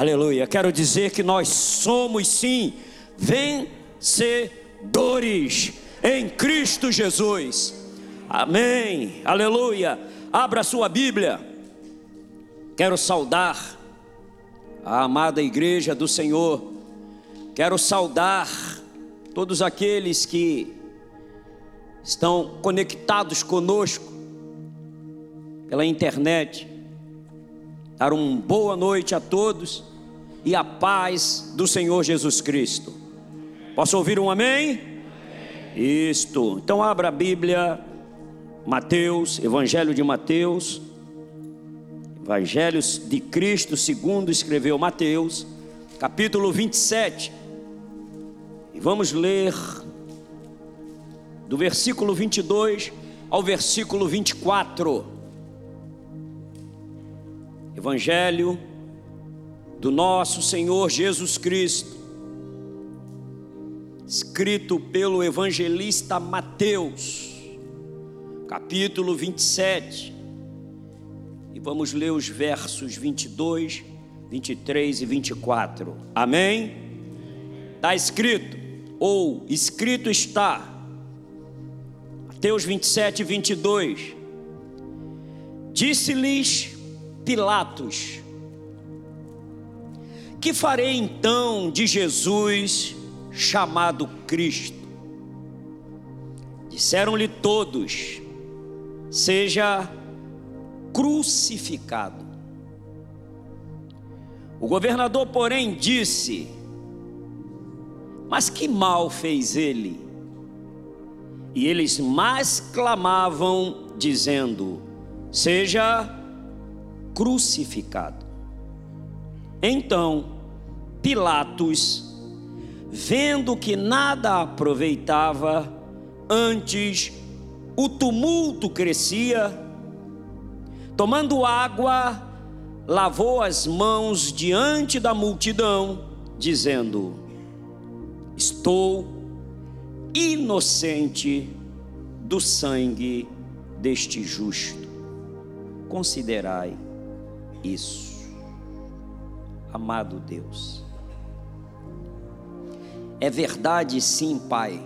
Aleluia. Quero dizer que nós somos sim vencedores em Cristo Jesus. Amém. Aleluia. Abra sua Bíblia. Quero saudar a amada igreja do Senhor. Quero saudar todos aqueles que estão conectados conosco pela internet. Dar uma boa noite a todos e a paz do Senhor Jesus Cristo. Posso ouvir um amém? Isto. Então abra a Bíblia, Mateus, Evangelho de Mateus, Evangelhos de Cristo, segundo escreveu Mateus, capítulo 27. E vamos ler do versículo 22 ao versículo 24. Evangelho do nosso Senhor Jesus Cristo, escrito pelo evangelista Mateus, capítulo 27. E vamos ler os versos 22, 23 e 24. Amém? Está escrito, ou escrito está, Mateus 27, 22. Disse-lhes Pilatos: Que farei então de Jesus chamado Cristo? Disseram-lhe todos: Seja crucificado. O governador, porém, disse: Mas que mal fez ele? E eles mais clamavam, dizendo: Seja crucificado. Então, Pilatos, vendo que nada aproveitava, antes o tumulto crescia, tomando água, lavou as mãos diante da multidão, dizendo: Estou inocente do sangue deste justo. Considerai isso, amado Deus. É verdade, sim, Pai,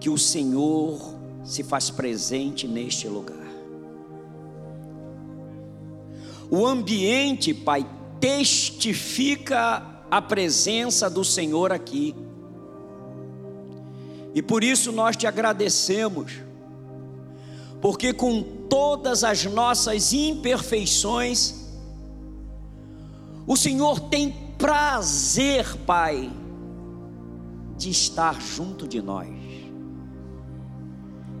que o Senhor se faz presente neste lugar. O ambiente, Pai, testifica a presença do Senhor aqui. E por isso nós te agradecemos, porque com todas as nossas imperfeições, o Senhor tem prazer, Pai, de estar junto de nós.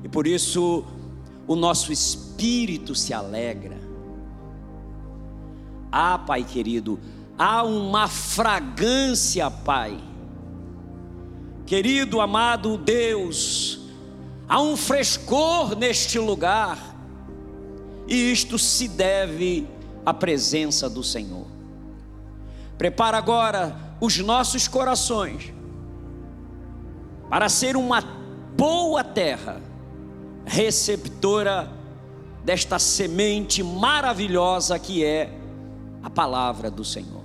E por isso o nosso espírito se alegra. Ah, Pai querido, há uma fragrância, Pai, Querido, amado Deus, há um frescor neste lugar, e isto se deve à presença do Senhor. Prepara agora os nossos corações para ser uma boa terra, receptora desta semente maravilhosa que é a palavra do Senhor.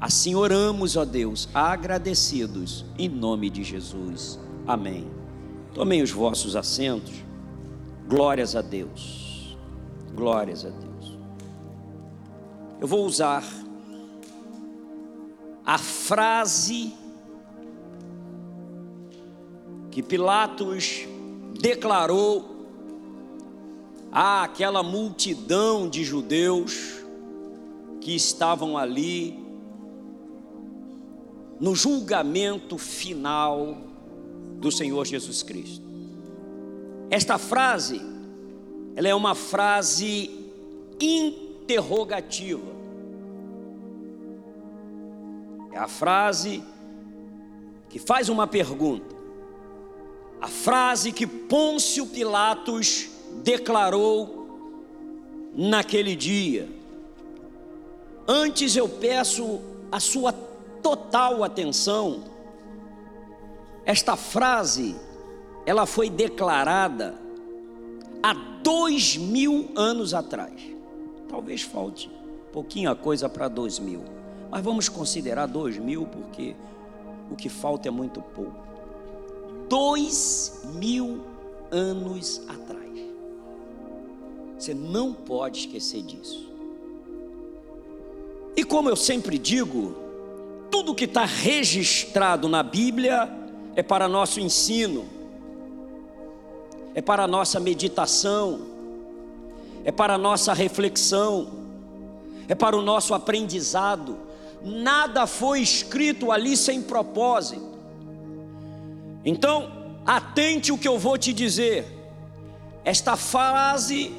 Assim oramos, ó Deus, agradecidos, em nome de Jesus. Amém. Tomem os vossos assentos. Glórias a Deus. Glórias a Deus. Eu vou usar a frase que Pilatos declarou àquela multidão de judeus que estavam ali no julgamento final do Senhor Jesus Cristo. Esta frase, ela é uma frase interrogativa. É a frase que faz uma pergunta. A frase que Pôncio Pilatos declarou naquele dia. Antes eu peço a sua total atenção. Esta frase, ela foi declarada há dois mil anos atrás. Talvez falte pouquinha coisa para 2000. Mas vamos considerar 2000 porque o que falta é muito pouco. Dois mil anos atrás. Você não pode esquecer disso. E como eu sempre digo, tudo que está registrado na Bíblia é para nosso ensino, é para nossa meditação, é para nossa reflexão, é para o nosso aprendizado. Nada foi escrito ali sem propósito. Então, atente o que eu vou te dizer. Esta frase,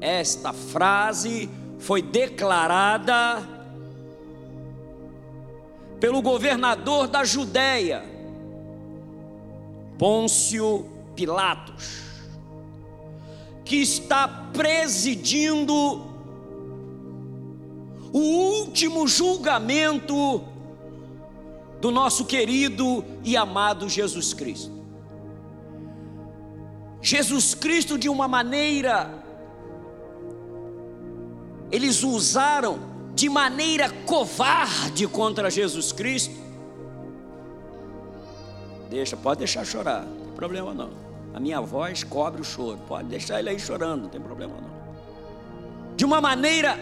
esta frase foi declarada pelo governador da Judéia, Pôncio Pilatos, que está presidindo o último julgamento do nosso querido e amado Jesus Cristo. Jesus Cristo, de uma maneira eles usaram de maneira covarde contra Jesus Cristo. Deixa, pode deixar chorar, não tem problema não. A minha voz cobre o choro, pode deixar ele aí chorando, não tem problema não. De uma maneira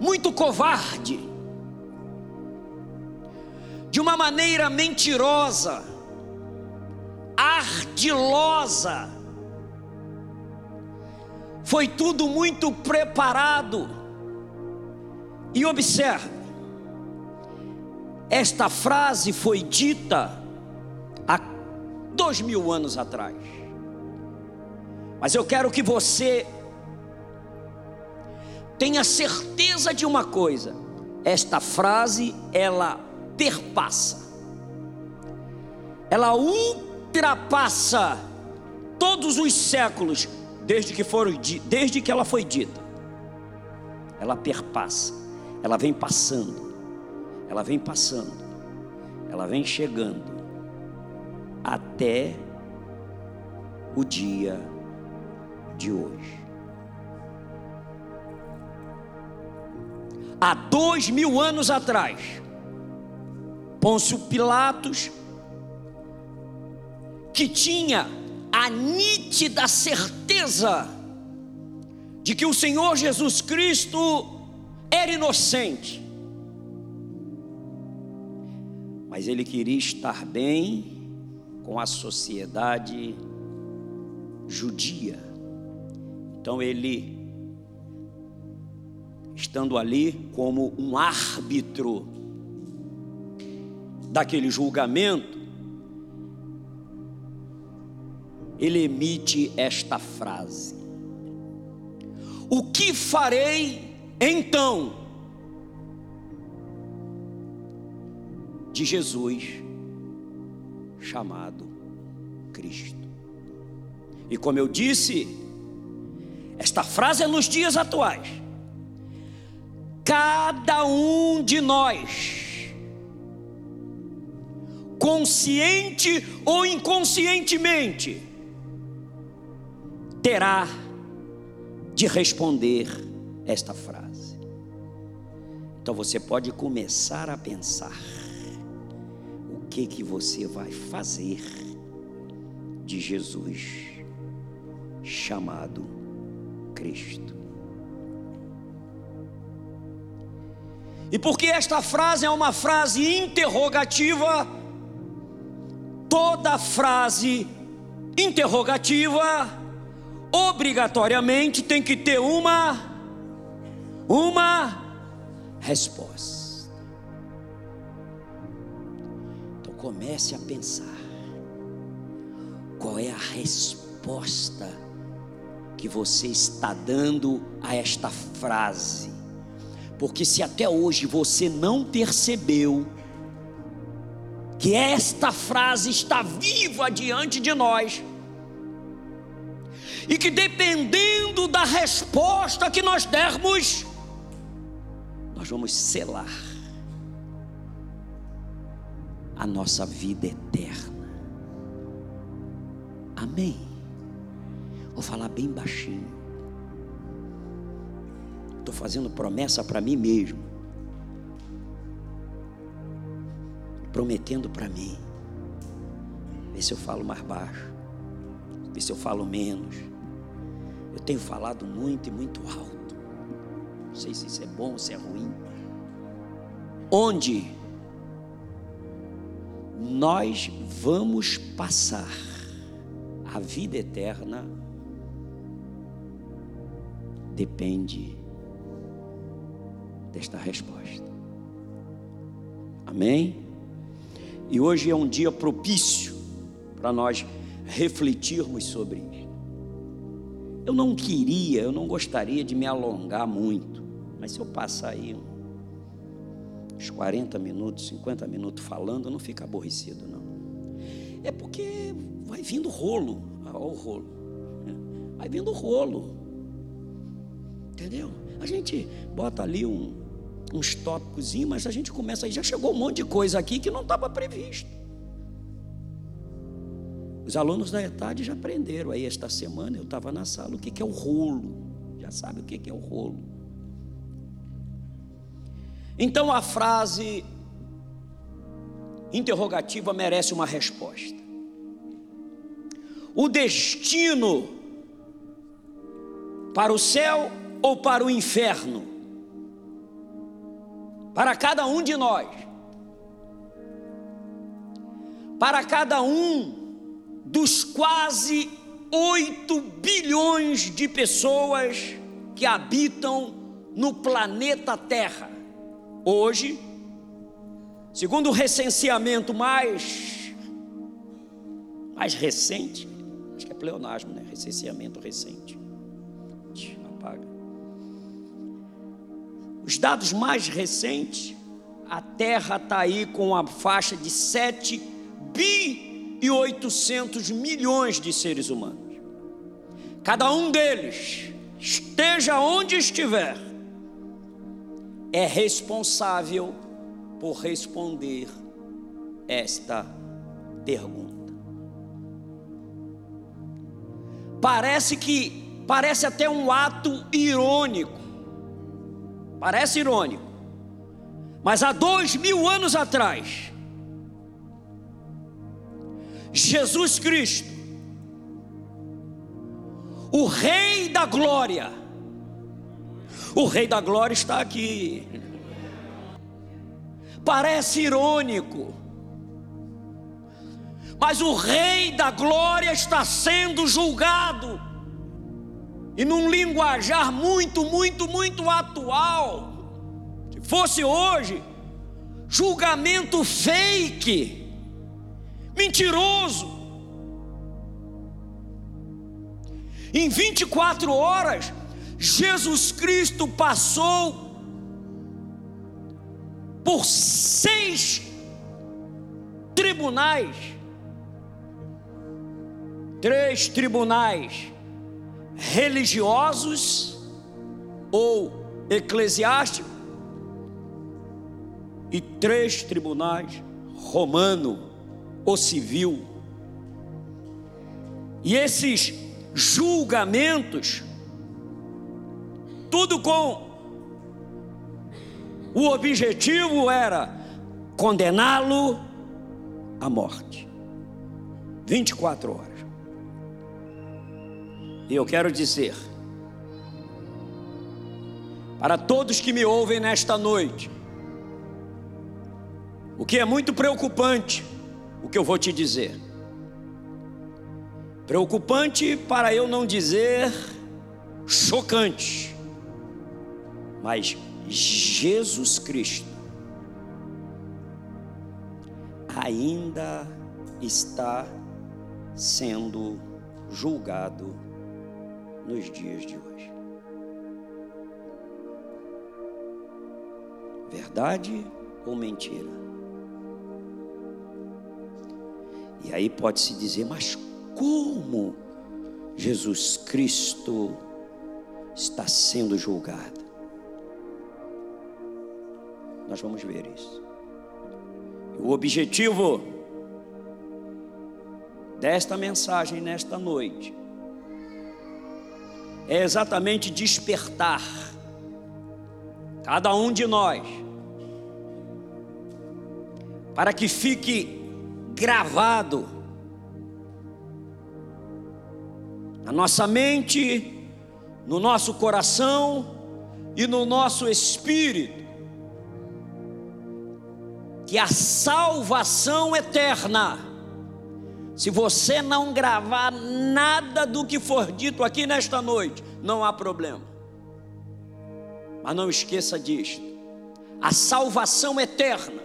muito covarde, de uma maneira mentirosa, ardilosa, foi tudo muito preparado e observe, esta frase foi dita há dois mil anos atrás. Mas eu quero que você tenha certeza de uma coisa: esta frase ela perpassa, ela ultrapassa todos os séculos desde que foram desde que ela foi dita. Ela perpassa ela vem passando, ela vem passando, ela vem chegando até o dia de hoje. Há dois mil anos atrás, Pôncio Pilatos, que tinha a nítida certeza de que o Senhor Jesus Cristo era inocente, mas ele queria estar bem com a sociedade judia. Então ele, estando ali como um árbitro daquele julgamento, ele emite esta frase: O que farei então, de Jesus, chamado Cristo. E como eu disse, esta frase é nos dias atuais. Cada um de nós, consciente ou inconscientemente, terá de responder esta frase. Então você pode começar a pensar o que que você vai fazer de Jesus chamado Cristo. E porque esta frase é uma frase interrogativa, toda frase interrogativa obrigatoriamente tem que ter uma uma resposta. Então comece a pensar qual é a resposta que você está dando a esta frase. Porque se até hoje você não percebeu que esta frase está viva diante de nós, e que dependendo da resposta que nós dermos, nós vamos selar a nossa vida eterna. Amém. Vou falar bem baixinho. Estou fazendo promessa para mim mesmo. Prometendo para mim. Vê se eu falo mais baixo. Vê se eu falo menos. Eu tenho falado muito e muito alto. Não sei se isso é bom ou se é ruim. Onde nós vamos passar a vida eterna depende desta resposta. Amém? E hoje é um dia propício para nós refletirmos sobre isso. Eu não queria, eu não gostaria de me alongar muito, mas se eu passar aí uns 40 minutos, 50 minutos falando, não fica aborrecido, não. É porque vai vindo rolo, olha o rolo, vai vindo rolo, entendeu? A gente bota ali um, uns tópicos, mas a gente começa aí, já chegou um monte de coisa aqui que não estava previsto. Os alunos da ETAD já aprenderam aí esta semana, eu estava na sala, o que, que é o rolo. Já sabe o que, que é o rolo. Então a frase interrogativa merece uma resposta. O destino para o céu ou para o inferno? Para cada um de nós, para cada um dos quase 8 bilhões de pessoas que habitam no planeta Terra. Hoje, segundo o recenseamento mais, mais recente, acho que é pleonasmo, né? Recenseamento recente. Os dados mais recentes, a Terra está aí com a faixa de 7 bi e 800 milhões de seres humanos. Cada um deles, esteja onde estiver, é responsável por responder esta pergunta. Parece que, parece até um ato irônico Parece irônico. Mas há dois mil anos atrás, Jesus Cristo, o Rei da Glória, o Rei da Glória está aqui. Parece irônico, mas o Rei da Glória está sendo julgado e num linguajar muito, muito, muito atual, se fosse hoje, julgamento fake, mentiroso. Em 24 horas, Jesus Cristo passou por seis tribunais, três tribunais religiosos ou eclesiásticos e três tribunais romano ou civil. E esses julgamentos, tudo com o objetivo era condená-lo à morte. 24 horas. E eu quero dizer, para todos que me ouvem nesta noite, o que é muito preocupante, o que eu vou te dizer. Preocupante para eu não dizer chocante, mas Jesus Cristo ainda está sendo julgado nos dias de hoje. Verdade ou mentira? E aí pode-se dizer, mas como Jesus Cristo está sendo julgado? Nós vamos ver isso. O objetivo desta mensagem nesta noite é exatamente despertar. Cada um de nós, para que fique gravado na nossa mente, no nosso coração e no nosso espírito, que a salvação eterna, se você não gravar nada do que for dito aqui nesta noite, não há problema. Mas não esqueça disto: a salvação eterna,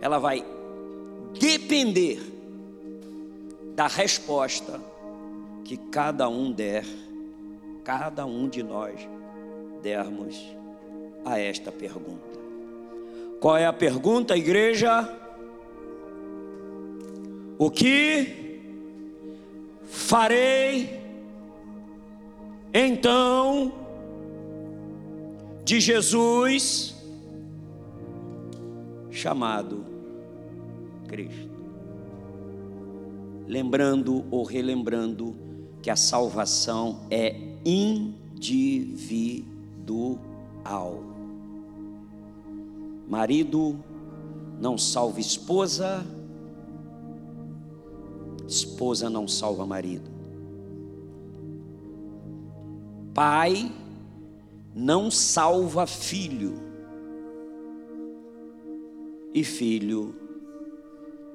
ela vai depender da resposta que cada um der, cada um de nós dermos a esta pergunta. Qual é a pergunta, igreja? O que farei então de Jesus chamado Cristo? Lembrando ou relembrando que a salvação é individual. Marido não salva esposa, esposa não salva marido. Pai não salva filho, e filho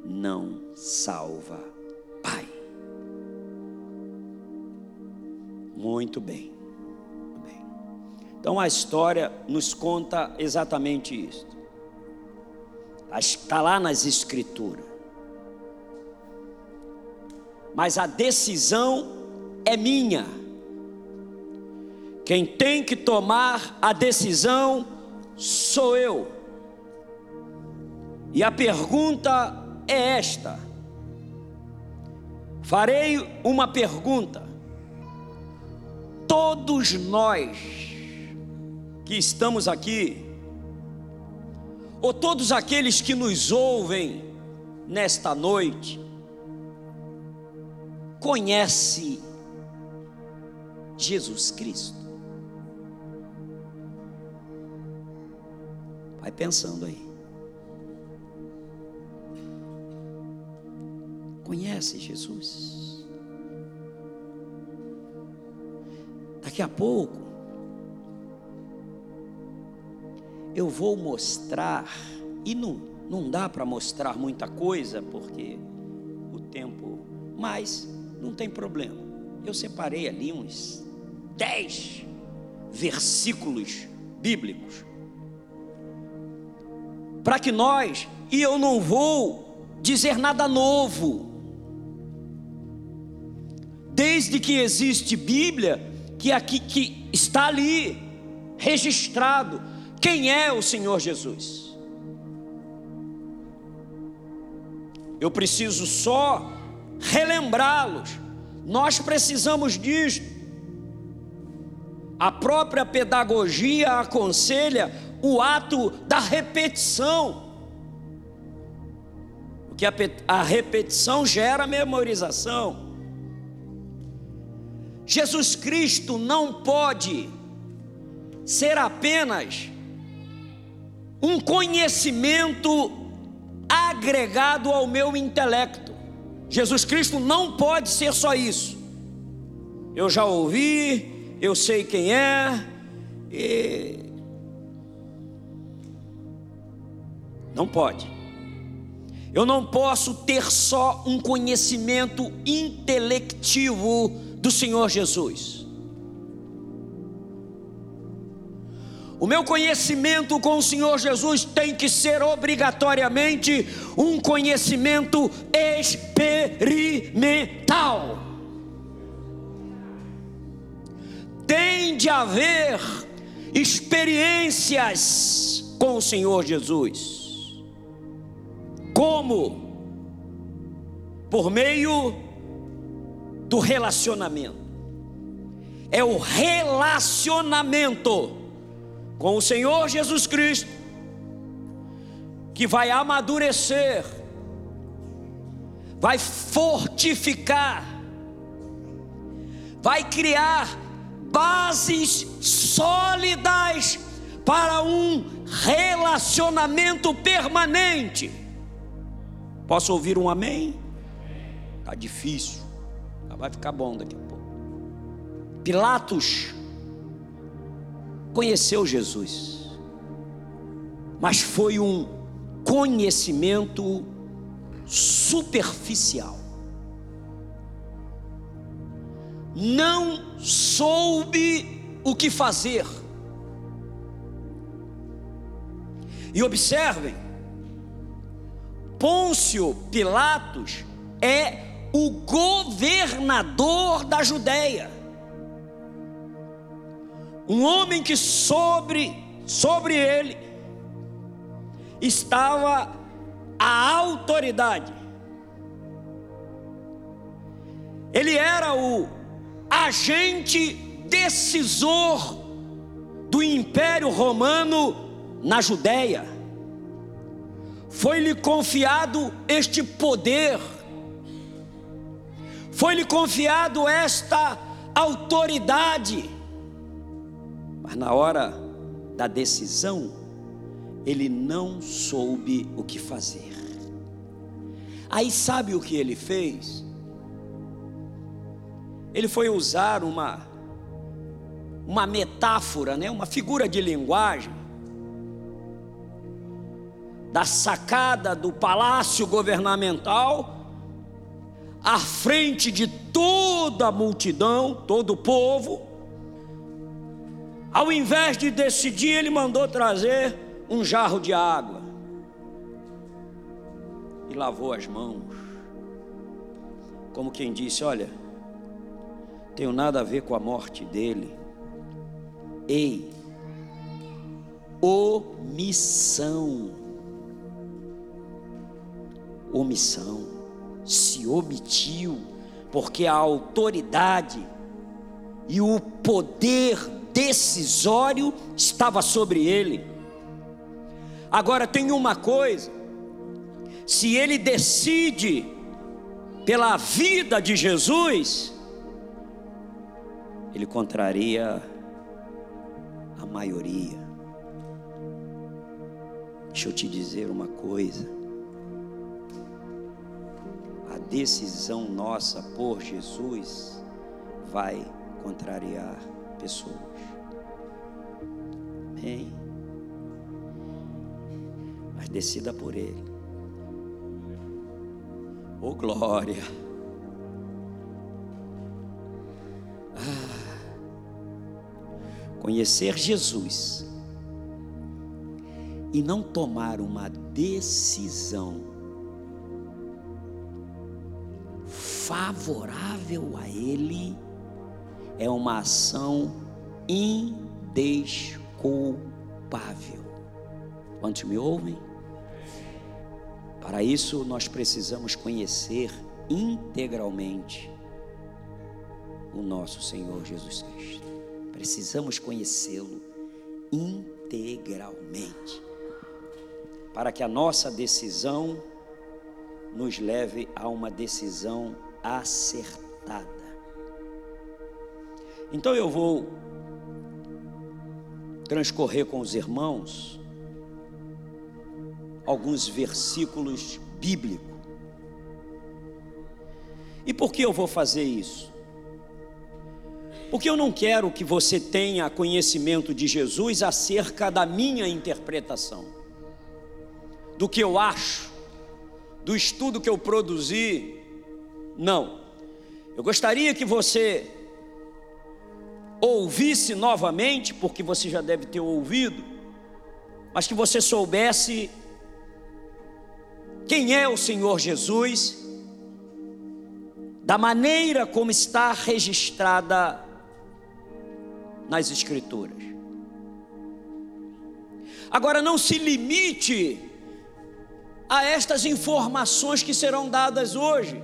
não salva pai. Muito bem. Então a história nos conta exatamente isso. Está lá nas Escrituras. Mas a decisão é minha. Quem tem que tomar a decisão sou eu. E a pergunta é esta: farei uma pergunta. Todos nós que estamos aqui, ou todos aqueles que nos ouvem nesta noite, conhece Jesus Cristo? Vai pensando aí. Conhece Jesus? Daqui a pouco, eu vou mostrar, e não, não dá para mostrar muita coisa, porque o tempo, mas não tem problema. Eu separei ali uns dez versículos bíblicos para que nós, e eu não vou dizer nada novo, desde que existe Bíblia, que aqui que está ali registrado quem é o Senhor Jesus. Eu preciso só relembrá-los. Nós precisamos disso. A própria pedagogia aconselha o ato da repetição. Porque a, repetição gera memorização. Jesus Cristo não pode ser apenas um conhecimento agregado ao meu intelecto. Jesus Cristo não pode ser só isso. Eu já ouvi, eu sei quem é, e Não pode. Eu não posso ter só um conhecimento intelectivo do Senhor Jesus. O meu conhecimento com o Senhor Jesus tem que ser obrigatoriamente um conhecimento experimental. Tem de haver experiências com o Senhor Jesus. Como? Por meio do relacionamento. É o relacionamento com o Senhor Jesus Cristo que vai amadurecer, vai fortificar, vai criar bases sólidas para um relacionamento permanente. Posso ouvir um amém? Tá difícil. Vai ficar bom daqui a pouco. Pilatos conheceu Jesus, mas foi um conhecimento superficial. Não soube o que fazer. E observem, Pôncio Pilatos é o governador da Judéia. Um homem que sobre sobre ele estava a autoridade. Ele era o agente decisor do Império Romano na Judéia. Foi-lhe confiado este poder, foi-lhe confiado esta autoridade, mas na hora da decisão, ele não soube o que fazer. Aí sabe o que ele fez? Ele foi usar uma uma metáfora, né, uma figura de linguagem da sacada do palácio governamental, à frente de toda a multidão, todo o povo. Ao invés de decidir, ele mandou trazer um jarro de água. E lavou as mãos, como quem disse: Olha, tenho nada a ver com a morte dele. Ei, omissão. Omissão, se omitiu, porque a autoridade e o poder decisório estava sobre ele. Agora tem uma coisa: se ele decide pela vida de Jesus, ele contraria a maioria. Deixa eu te dizer uma coisa a decisão nossa por Jesus vai contrariar pessoas. Amém? Mas decida por Ele. Oh glória! Ah, conhecer Jesus e não tomar uma decisão favorável a Ele é uma ação indesculpável. Quantos me ouvem? Para isso, nós precisamos conhecer integralmente o nosso Senhor Jesus Cristo. Precisamos conhecê-lo integralmente, para que a nossa decisão nos leve a uma decisão acertada. Então eu vou transcorrer com os irmãos alguns versículos bíblicos. E por que eu vou fazer isso? Porque eu não quero que você tenha conhecimento de Jesus acerca da minha interpretação, do que eu acho, do estudo que eu produzi, não. Eu gostaria que você ouvisse novamente, porque você já deve ter ouvido, mas que você soubesse quem é o Senhor Jesus, da maneira como está registrada nas Escrituras. Agora, não se limite a estas informações que serão dadas hoje.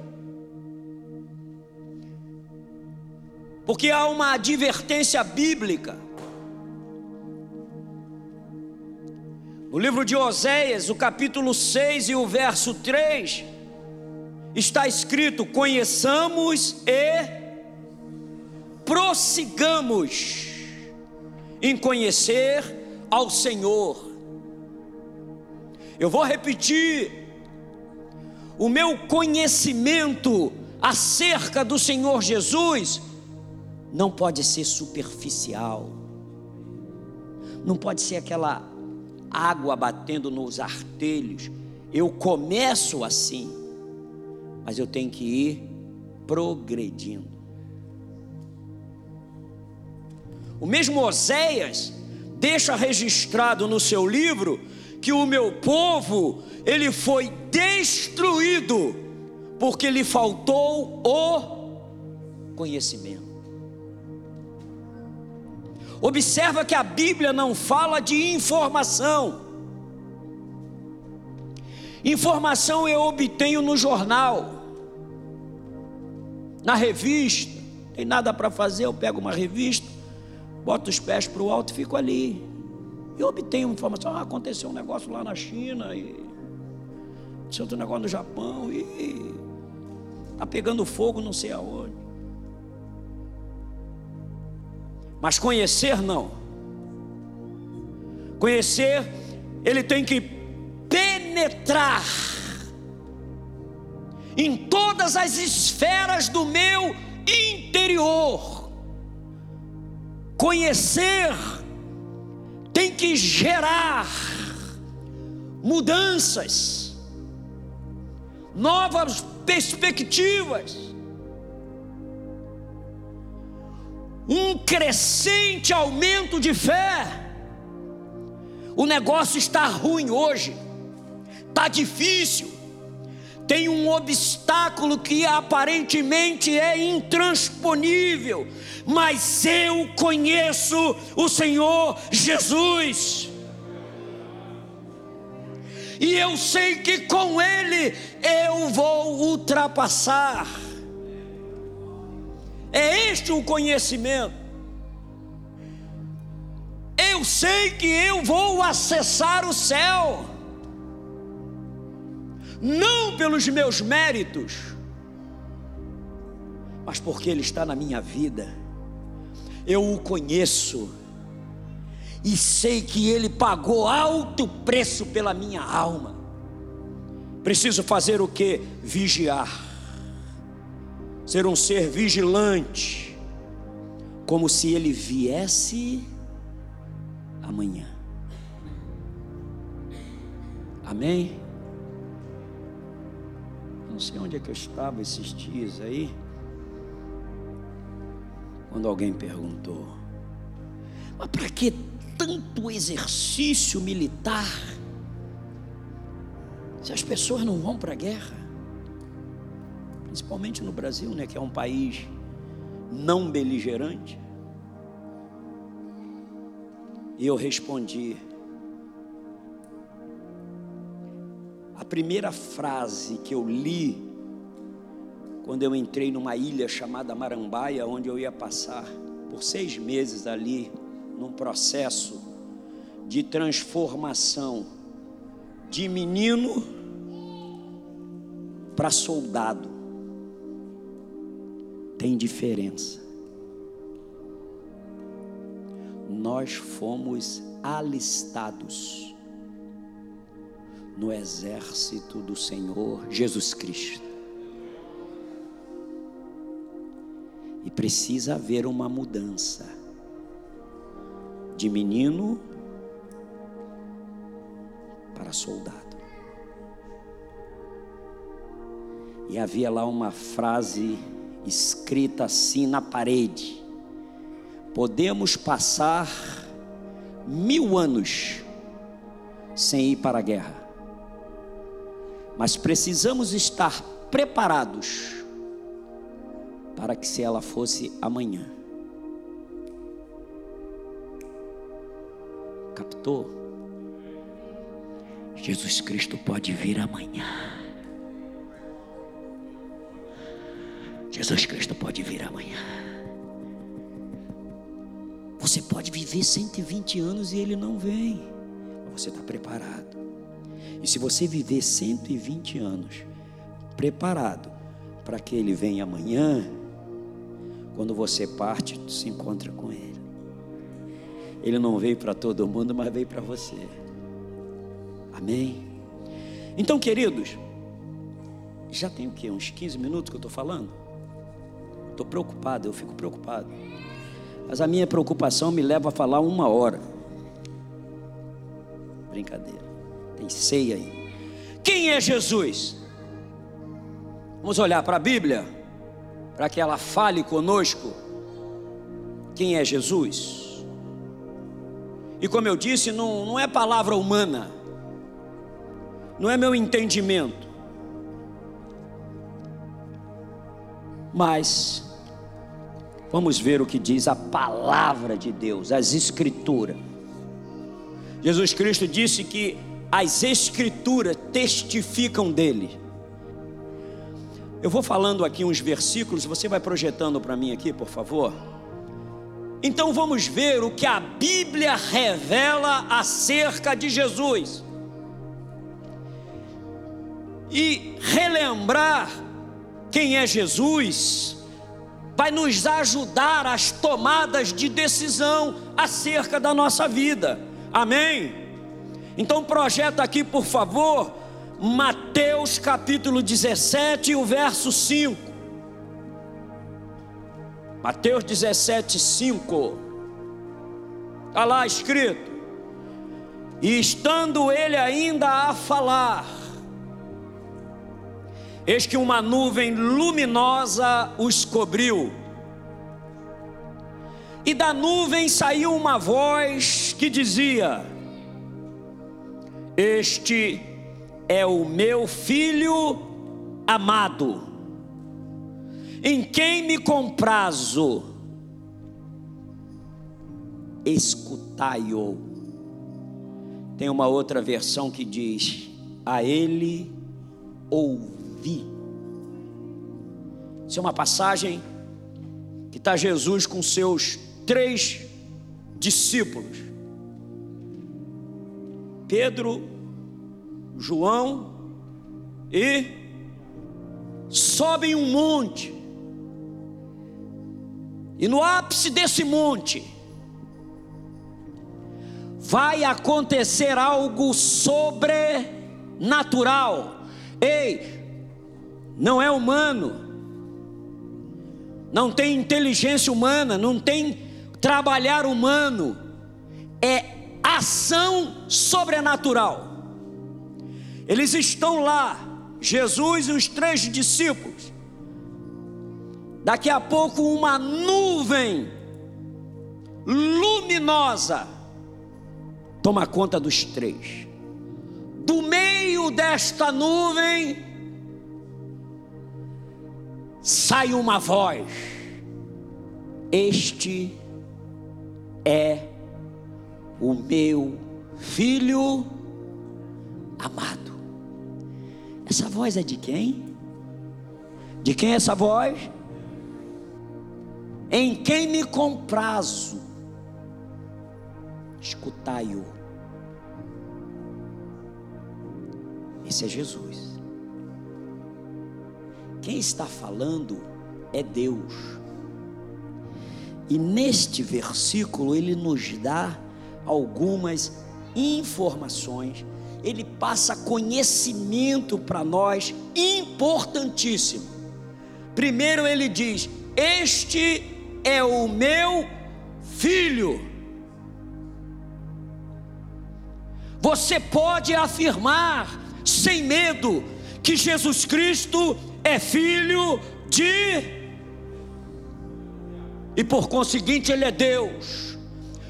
Porque há uma advertência bíblica. No livro de Oséias, o capítulo 6 e o verso 3, está escrito: Conheçamos e prossigamos em conhecer ao Senhor. Eu vou repetir: o meu conhecimento acerca do Senhor Jesus não pode ser superficial, não pode ser aquela água batendo nos artelhos. Eu começo assim, mas eu tenho que ir progredindo. O mesmo Oséias deixa registrado no seu livro que o meu povo ele foi destruído porque lhe faltou o conhecimento. Observa que a Bíblia não fala de informação. Informação eu obtenho no jornal, na revista. Tem nada para fazer, eu pego uma revista, boto os pés para o alto e fico ali. E obtenho informação. Ah, aconteceu um negócio lá na China e aconteceu outro negócio no Japão e está pegando fogo não sei aonde. Mas conhecer não. Conhecer, ele tem que penetrar em todas as esferas do meu interior. Conhecer tem que gerar mudanças, novas perspectivas. Um crescente aumento de fé. O negócio está ruim hoje, está difícil, tem um obstáculo que aparentemente é intransponível, mas eu conheço o Senhor Jesus. E eu sei que com Ele eu vou ultrapassar. É este o conhecimento. Eu sei que eu vou acessar o céu, não pelos meus méritos, mas porque Ele está na minha vida. Eu o conheço e sei que Ele pagou alto preço pela minha alma. Preciso fazer o que? Vigiar ser um ser vigilante, como se ele viesse amanhã. Amém? Não sei onde é que eu estava esses dias aí, quando alguém perguntou: mas para que tanto exercício militar? Se as pessoas não vão para a guerra? Principalmente no Brasil, né, que é um país não beligerante. E eu respondi. A primeira frase que eu li quando eu entrei numa ilha chamada Marambaia, onde eu ia passar por seis meses ali, num processo de transformação de menino para soldado tem diferença. Nós fomos alistados no exército do Senhor Jesus Cristo. E precisa haver uma mudança de menino para soldado. E havia lá uma frase escrita assim na parede: podemos passar mil anos sem ir para a guerra, mas precisamos estar preparados para que, se ela fosse amanhã, captou? Jesus Cristo pode vir amanhã. Jesus Cristo pode vir amanhã. Você pode viver 120 anos e ele não vem. Você está preparado. E se você viver 120 anos preparado para que ele venha amanhã, quando você parte, se encontra com Ele. Ele não veio para todo mundo, mas veio para você. Amém? Então, queridos, já tem o que? Uns 15 minutos que eu estou falando? Estou preocupado, eu fico preocupado. Mas a minha preocupação me leva a falar uma hora. Brincadeira. Tem ceia aí. Quem é Jesus? Vamos olhar para a Bíblia, para que ela fale conosco. Quem é Jesus? E como eu disse, não, não é palavra humana, não é meu entendimento, mas vamos ver o que diz a palavra de Deus, as Escrituras. Jesus Cristo disse que as Escrituras testificam dele. Eu vou falando aqui uns versículos, você vai projetando para mim aqui, por favor. Então vamos ver o que a Bíblia revela acerca de Jesus. E relembrar quem é Jesus vai nos ajudar às tomadas de decisão acerca da nossa vida. Amém? Então projeta aqui, por favor, Mateus capítulo 17, o verso 5. Mateus 17, 5. Está lá escrito. E estando ele ainda a falar, eis que uma nuvem luminosa os cobriu. E da nuvem saiu uma voz que dizia: Este é o meu filho amado, em quem me comprazo, escutai-o. Tem uma outra versão que diz: A ele Isso é uma passagem que está Jesus com seus três discípulos: Pedro, João e sobem um monte. E no ápice desse monte vai acontecer algo sobrenatural. Ei, não é humano, não tem inteligência humana, não tem trabalhar humano, é ação sobrenatural. Eles estão lá, Jesus e os três discípulos. Daqui a pouco, uma nuvem luminosa toma conta dos três. Do meio desta nuvem sai uma voz: Este é o meu filho amado. Essa voz é de quem? De quem é essa voz? Em quem me comprazo, escutai-o. Esse é Jesus. Quem está falando é Deus. E neste versículo ele nos dá algumas informações ele passa conhecimento para nós importantíssimo. Primeiro ele diz: Este é o meu filho. Você pode afirmar sem medo que Jesus Cristo é filho de e por conseguinte ele é Deus.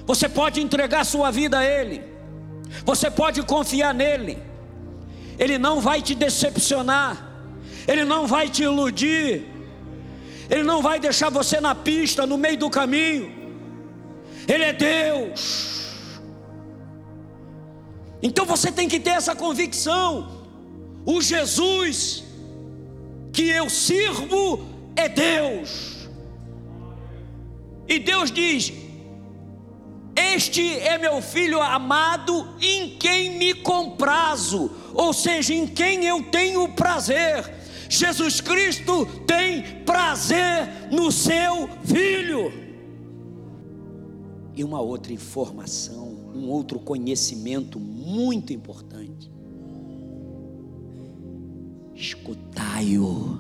Você pode entregar sua vida a ele. Você pode confiar nele, ele não vai te decepcionar, ele não vai te iludir, ele não vai deixar você na pista, no meio do caminho, ele é Deus. Então você tem que ter essa convicção: o Jesus que eu sirvo é Deus. E Deus diz: este é meu filho amado, em quem me comprazo, ou seja, em quem eu tenho prazer. Jesus Cristo tem prazer no seu filho. E uma outra informação, um outro conhecimento muito importante. Escutai-o.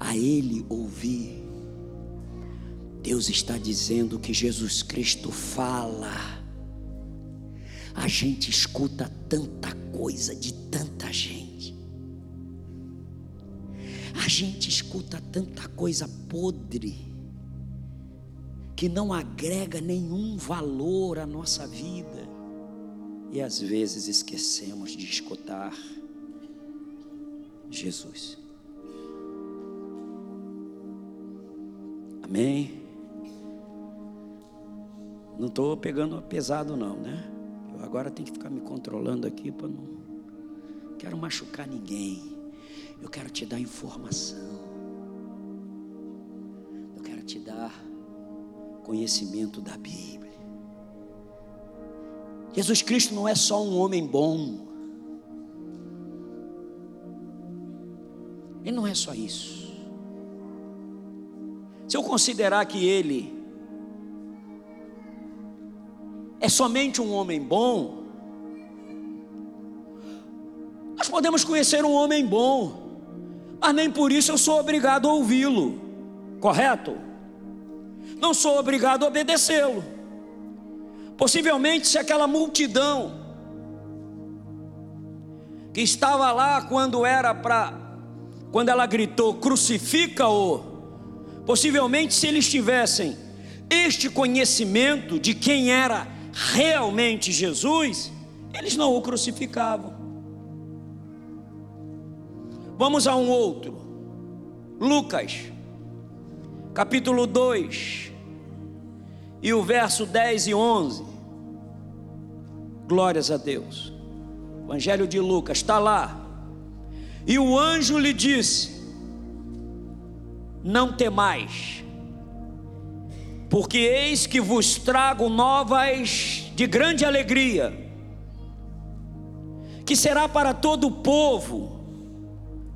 A ele ouvir. Deus está dizendo que Jesus Cristo fala. A gente escuta tanta coisa de tanta gente. A gente escuta tanta coisa podre que não agrega nenhum valor à nossa vida. E às vezes esquecemos de escutar Jesus. Amém? Não estou pegando pesado, não, né? Eu agora tenho que ficar me controlando aqui para não. Quero machucar ninguém. Eu quero te dar informação. Eu quero te dar conhecimento da Bíblia. Jesus Cristo não é só um homem bom. Ele não é só isso. Se eu considerar que ele é somente um homem bom, nós podemos conhecer um homem bom, mas nem por isso eu sou obrigado a ouvi-lo, correto? Não sou obrigado a obedecê-lo. Possivelmente, se aquela multidão que estava lá quando era para, quando ela gritou, crucifica-o, possivelmente, se eles tivessem este conhecimento de quem era realmente Jesus, eles não o crucificavam. Vamos a um outro. Lucas, capítulo 2, e o verso 10 e 11. Glórias a Deus. Evangelho de Lucas está lá. E o anjo lhe disse: Não temais porque eis que vos trago novas de grande alegria, que será para todo o povo,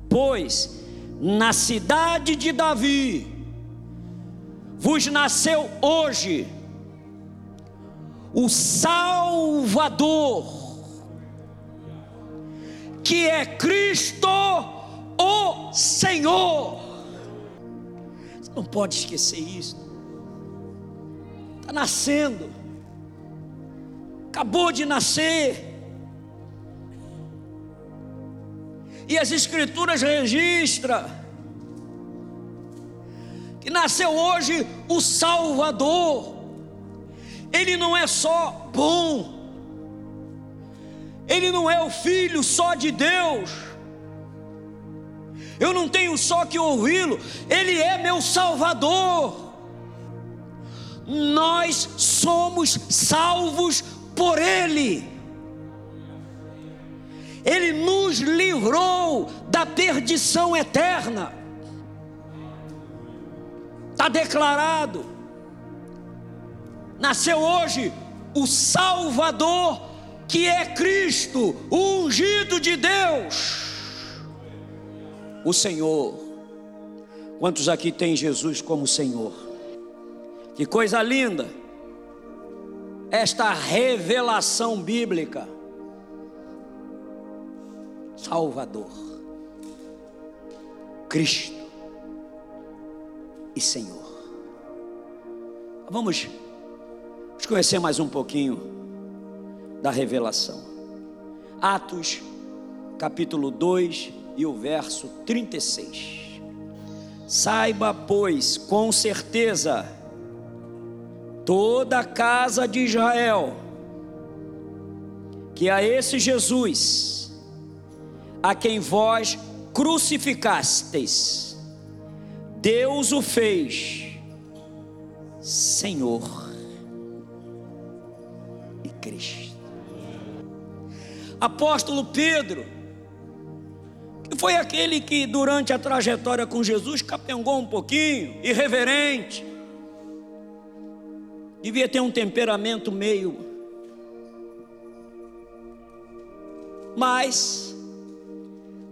pois na cidade de Davi vos nasceu hoje o Salvador, que é Cristo o Senhor. Você não pode esquecer isso está nascendo, acabou de nascer. E as escrituras registram que nasceu hoje o Salvador. Ele não é só bom, ele não é o filho só de Deus. Eu não tenho só que ouvi-lo, ele é meu Salvador nós somos salvos por Ele. Ele nos livrou da perdição eterna. Está declarado. Nasceu hoje o Salvador, que é Cristo, o ungido de Deus, o Senhor. Quantos aqui tem Jesus como Senhor? Que coisa linda! Esta revelação bíblica. Salvador, Cristo e Senhor. Vamos, vamos conhecer mais um pouquinho da revelação. Atos, capítulo 2 e o verso 36. Saiba, pois, com certeza, toda a casa de Israel, que a esse Jesus, a quem vós crucificastes, Deus o fez Senhor Cristo. Apóstolo Pedro, que foi aquele que durante a trajetória com Jesus capengou um pouquinho, irreverente, Devia ter um temperamento meio. Mas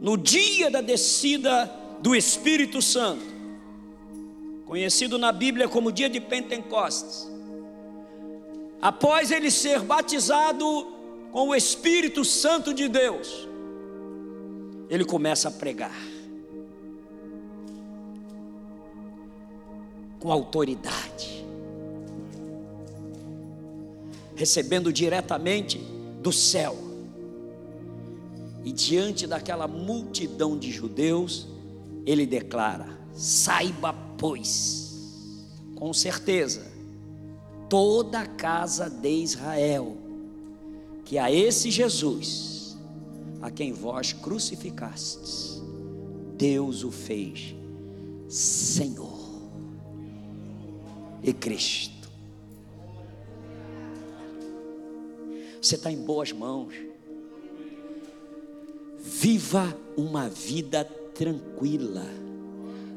no dia da descida do Espírito Santo, conhecido na Bíblia como dia de Pentecostes, após ele ser batizado com o Espírito Santo de Deus, ele começa a pregar com autoridade, recebendo diretamente do céu. E diante daquela multidão de judeus, ele declara: Saiba, pois, com certeza, toda a casa de Israel, que a esse Jesus, a quem vós crucificastes, Deus o fez Senhor e Cristo. Você está em boas mãos. Viva uma vida tranquila,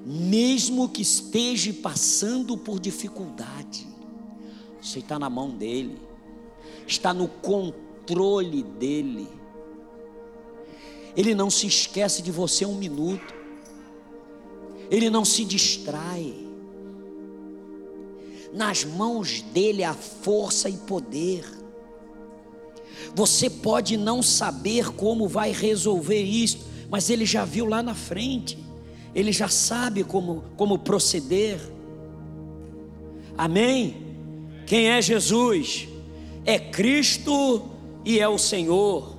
mesmo que esteja passando por dificuldade. Você está na mão dele, está no controle dele. Ele não se esquece de você um minuto, ele não se distrai. Nas mãos dele há força e poder. Você pode não saber como vai resolver isso, mas ele já viu lá na frente, ele já sabe como, como proceder. Amém? Quem é Jesus? É Cristo e é o Senhor.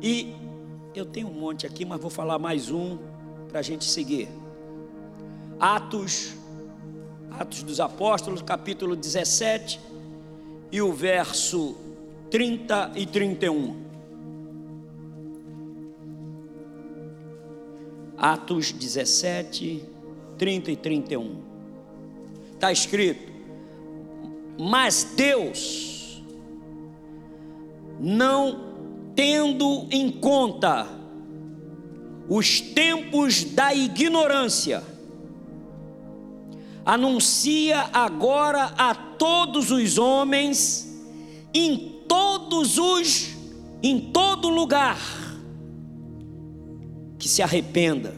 E eu tenho um monte aqui, mas vou falar mais um para a gente seguir. Atos, Atos dos Apóstolos, capítulo 17, e o verso 30 e 31. Atos 17, 30 e 31 está escrito: Mas Deus, não tendo em conta os tempos da ignorância, anuncia agora a todos os homens, em todos os, em todo lugar, que se arrependa,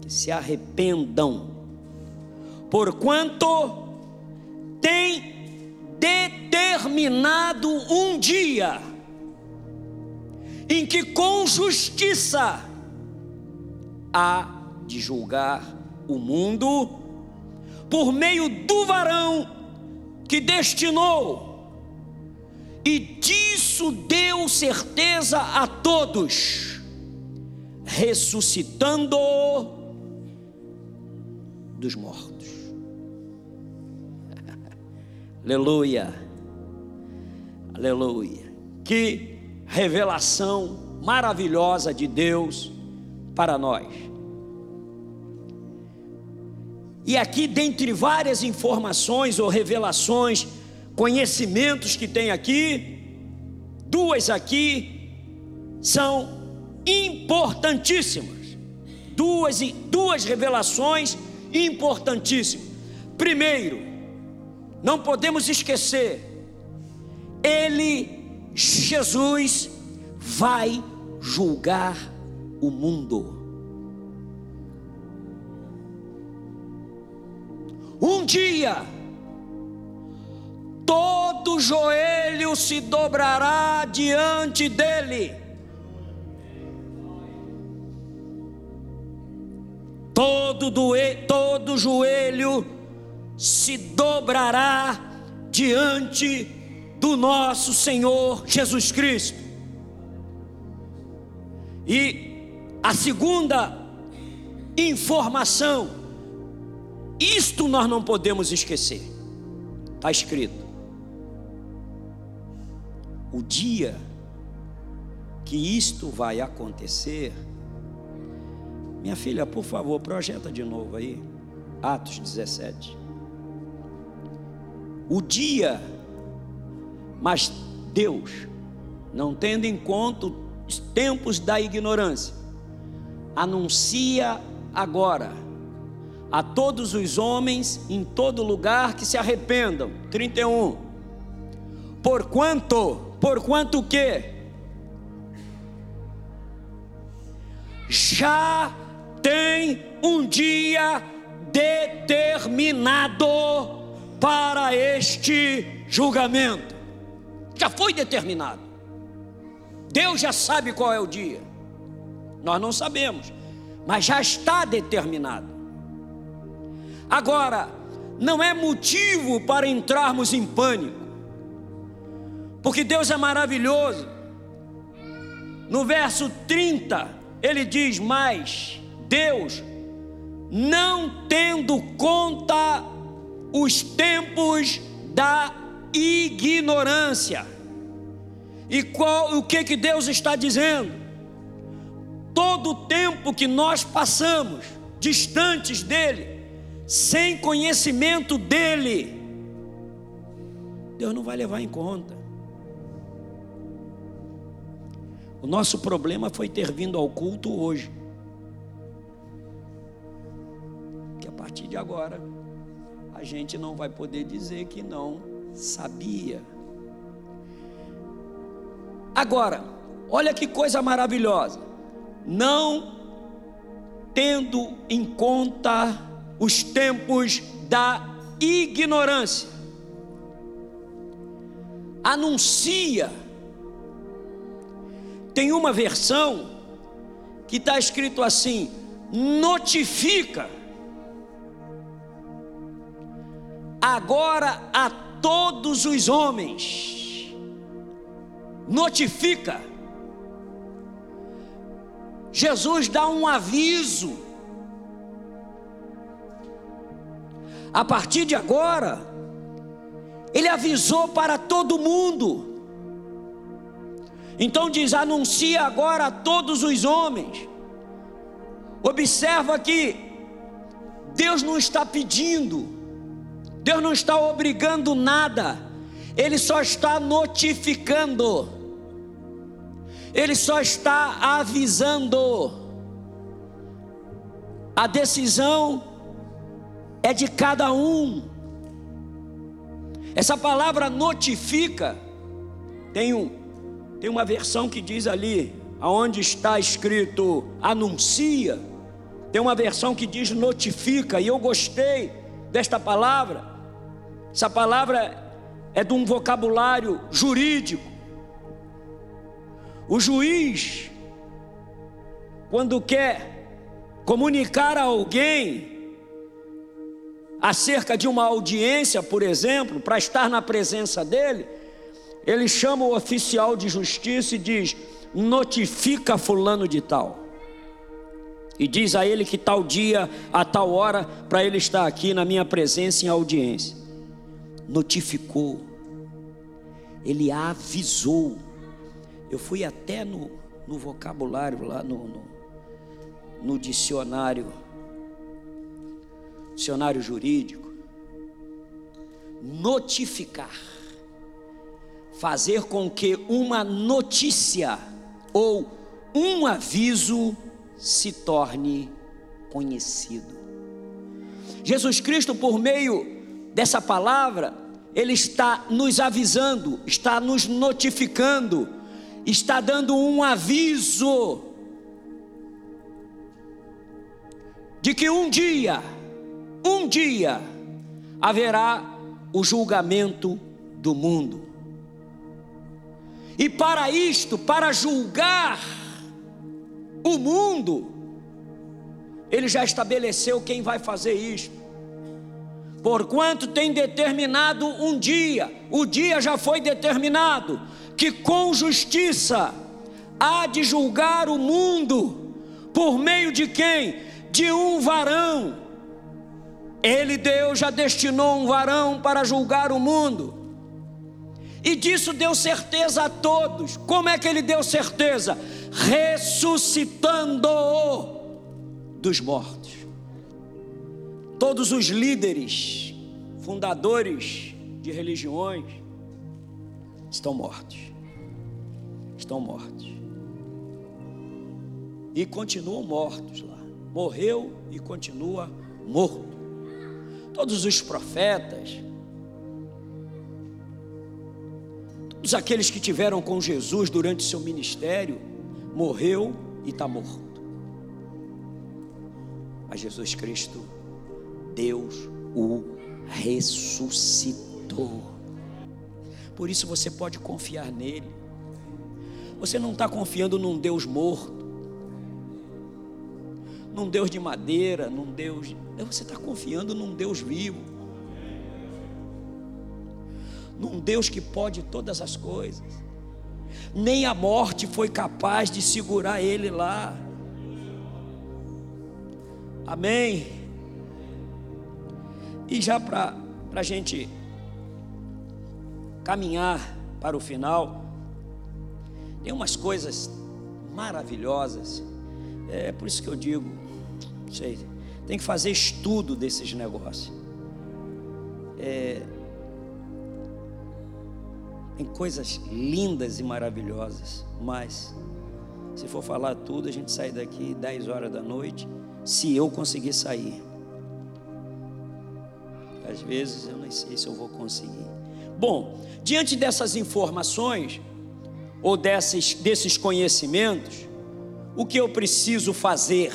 que se arrependam porquanto tem determinado um dia em que com justiça há de julgar o mundo por meio do varão que destinou, e disso deu certeza a todos, ressuscitando dos mortos. Aleluia. Aleluia. Que revelação maravilhosa de Deus para nós. E aqui, dentre várias informações ou revelações, conhecimentos que tem aqui, duas aqui são importantíssimas. Duas, duas revelações importantíssimas. Primeiro, não podemos esquecer, Ele, Jesus, vai julgar o mundo. Um dia, todo joelho se dobrará diante dele. Todo, doe, todo joelho se dobrará diante do nosso Senhor Jesus Cristo. E a segunda informação, isto nós não podemos esquecer, está escrito. O dia que isto vai acontecer, minha filha, por favor, projeta de novo aí, Atos 17 o dia, mas Deus, não tendo em conta os tempos da ignorância, anuncia agora a todos os homens em todo lugar que se arrependam. 31. Porquanto, porquanto que já tem um dia determinado para este julgamento. Já foi determinado. Deus já sabe qual é o dia. Nós não sabemos, mas já está determinado. Agora, não é motivo para entrarmos em pânico, porque Deus é maravilhoso. No verso 30, ele diz: Mas Deus, não tendo conta os tempos da ignorância. E qual o que que Deus está dizendo? Todo o tempo que nós passamos distantes dele, sem conhecimento dele, Deus não vai levar em conta. O nosso problema foi ter vindo ao culto hoje. Que a partir de agora a gente não vai poder dizer que não sabia. Agora, olha que coisa maravilhosa. Não tendo em conta os tempos da ignorância. Anuncia. Tem uma versão que está escrito assim: notifica. Agora a todos os homens, notifica. Jesus dá um aviso a partir de agora, ele avisou para todo mundo. Então diz: anuncia agora a todos os homens. Observa que Deus não está pedindo, Deus não está obrigando nada, Ele só está notificando, Ele só está avisando. A decisão é de cada um. Essa palavra notifica, tem, um, tem uma versão que diz ali, aonde está escrito anuncia, tem uma versão que diz notifica, e eu gostei desta palavra. Essa palavra é de um vocabulário jurídico. O juiz, quando quer comunicar a alguém acerca de uma audiência, por exemplo, para estar na presença dele, ele chama o oficial de justiça e diz: notifica fulano de tal. E diz a ele que tal dia, a tal hora, para ele estar aqui na minha presença em audiência. Notificou, ele avisou. Eu fui até no, no vocabulário lá no, no, no dicionário dicionário jurídico, notificar, fazer com que uma notícia ou um aviso se torne conhecido. Jesus Cristo, por meio dessa palavra, Ele está nos avisando, está nos notificando, está dando um aviso de que um dia um dia haverá o julgamento do mundo. E para isto, para julgar o mundo, ele já estabeleceu quem vai fazer isto. Porquanto tem determinado um dia, o dia já foi determinado, que com justiça há de julgar o mundo, por meio de quem? De um varão ele, Deus, já destinou um varão para julgar o mundo. E disso deu certeza a todos. Como é que ele deu certeza? Ressuscitando-o dos mortos. Todos os líderes, fundadores de religiões, estão mortos. Estão mortos. E continuam mortos lá. Morreu e continua morto todos os profetas, todos aqueles que tiveram com Jesus durante seu ministério, morreu e está morto. a Jesus Cristo, Deus o ressuscitou. Por isso você pode confiar nele. Você não está confiando num Deus morto, num Deus de madeira, num Deus. Você está confiando num Deus vivo, num Deus que pode todas as coisas. Nem a morte foi capaz de segurar ele lá. Amém. E já para a gente caminhar para o final, tem umas coisas maravilhosas. É por isso que eu digo, sei, tem que fazer estudo desses negócios. É, tem coisas lindas e maravilhosas, mas se for falar tudo, a gente sai daqui 10 horas da noite, se eu conseguir sair. Vezes eu nem sei se eu vou conseguir. Bom, diante dessas informações, ou desses, desses conhecimentos, o que eu preciso fazer?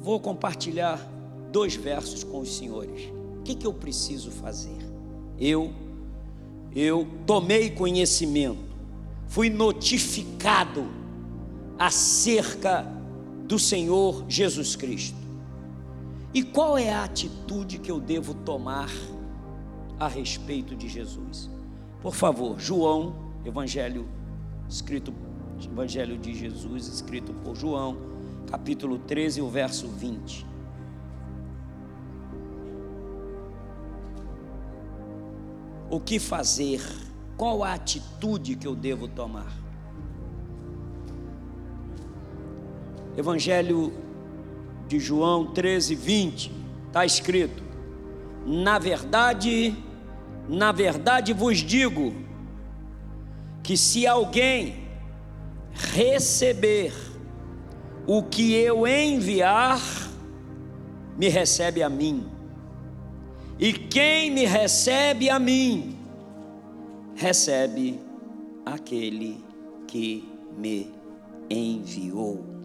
Vou compartilhar dois versos com os senhores. O que, que eu preciso fazer? Eu, eu tomei conhecimento, fui notificado acerca do Senhor Jesus Cristo. E qual é a atitude que eu devo tomar a respeito de Jesus? Por favor, João, Evangelho escrito Evangelho de Jesus, escrito por João, capítulo 13, o verso 20. O que fazer? Qual a atitude que eu devo tomar? Evangelho de João 13, 20, está escrito: Na verdade, na verdade vos digo, que se alguém receber o que eu enviar, me recebe a mim. E quem me recebe a mim, recebe aquele que me enviou.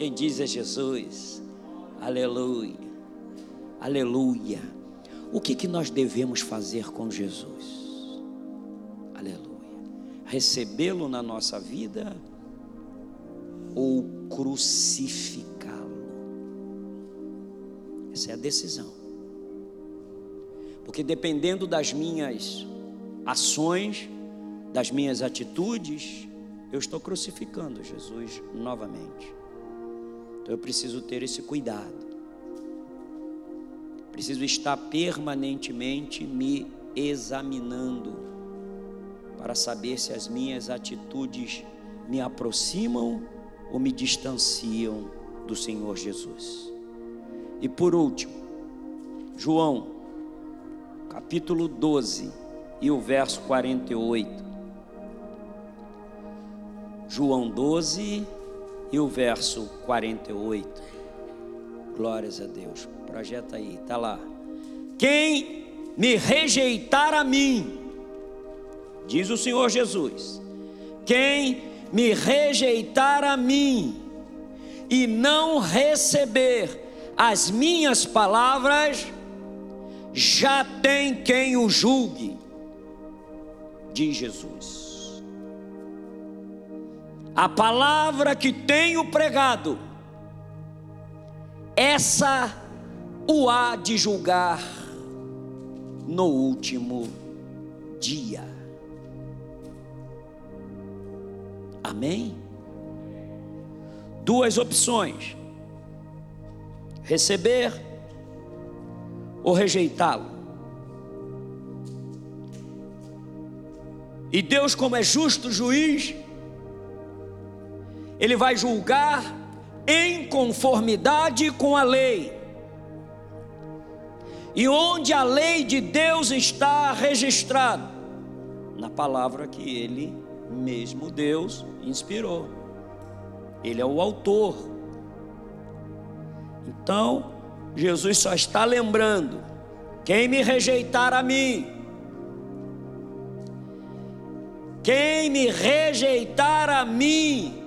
Quem diz é Jesus. Aleluia. Aleluia. O que, que nós devemos fazer com Jesus? Aleluia. Recebê-lo na nossa vida ou crucificá-lo? Essa é a decisão. Porque dependendo das minhas ações, das minhas atitudes, eu estou crucificando Jesus novamente. Então eu preciso ter esse cuidado. Preciso estar permanentemente me examinando para saber se as minhas atitudes me aproximam ou me distanciam do Senhor Jesus. E por último, João, capítulo 12 e o verso 48. João 12, e o verso 48. Glórias a Deus. Projeta aí, tá lá. Quem me rejeitar a mim, diz o Senhor Jesus. Quem me rejeitar a mim e não receber as minhas palavras, já tem quem o julgue, diz Jesus a palavra que tenho pregado, essa o há de julgar no último dia. Amém? Duas opções: receber ou rejeitá-lo. E Deus, como é justo juiz, ele vai julgar em conformidade com a lei. E onde a lei de Deus está registrada? Na palavra que ele mesmo Deus inspirou. Ele é o autor. Então, Jesus só está lembrando: quem me rejeitar a mim, quem me rejeitar a mim,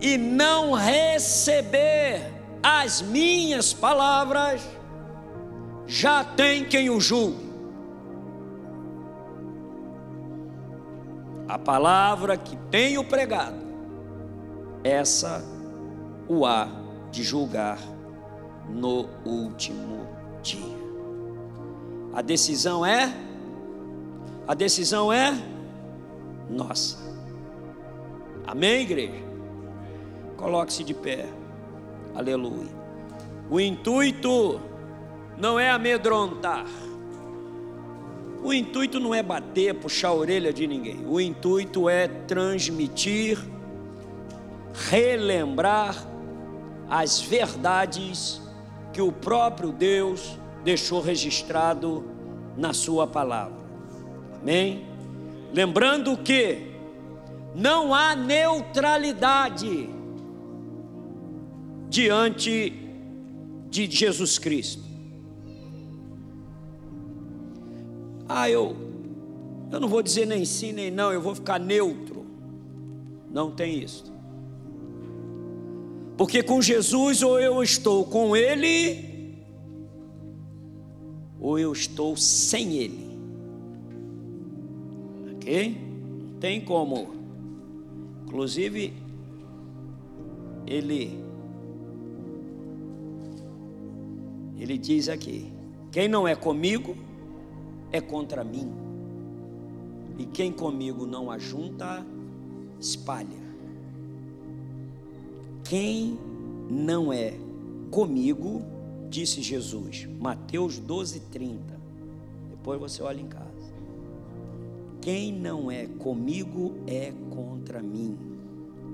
e não receber as minhas palavras, já tem quem o julgue. A palavra que tenho pregado, essa o há de julgar no último dia. A decisão é a decisão é nossa. Amém, igreja? Coloque-se de pé. Aleluia. O intuito não é amedrontar. O intuito não é bater, puxar a orelha de ninguém. O intuito é transmitir, relembrar as verdades que o próprio Deus deixou registrado na sua palavra. Amém? Lembrando que não há neutralidade diante de Jesus Cristo. Ah, eu, eu não vou dizer nem sim nem não, eu vou ficar neutro. Não tem isso. Porque com Jesus ou eu estou com Ele, ou eu estou sem Ele. Ok? Não tem como. Inclusive, Ele Ele diz aqui: quem não é comigo é contra mim, e quem comigo não ajunta, espalha. Quem não é comigo, disse Jesus, Mateus 12, 30. Depois você olha em casa. Quem não é comigo é contra mim,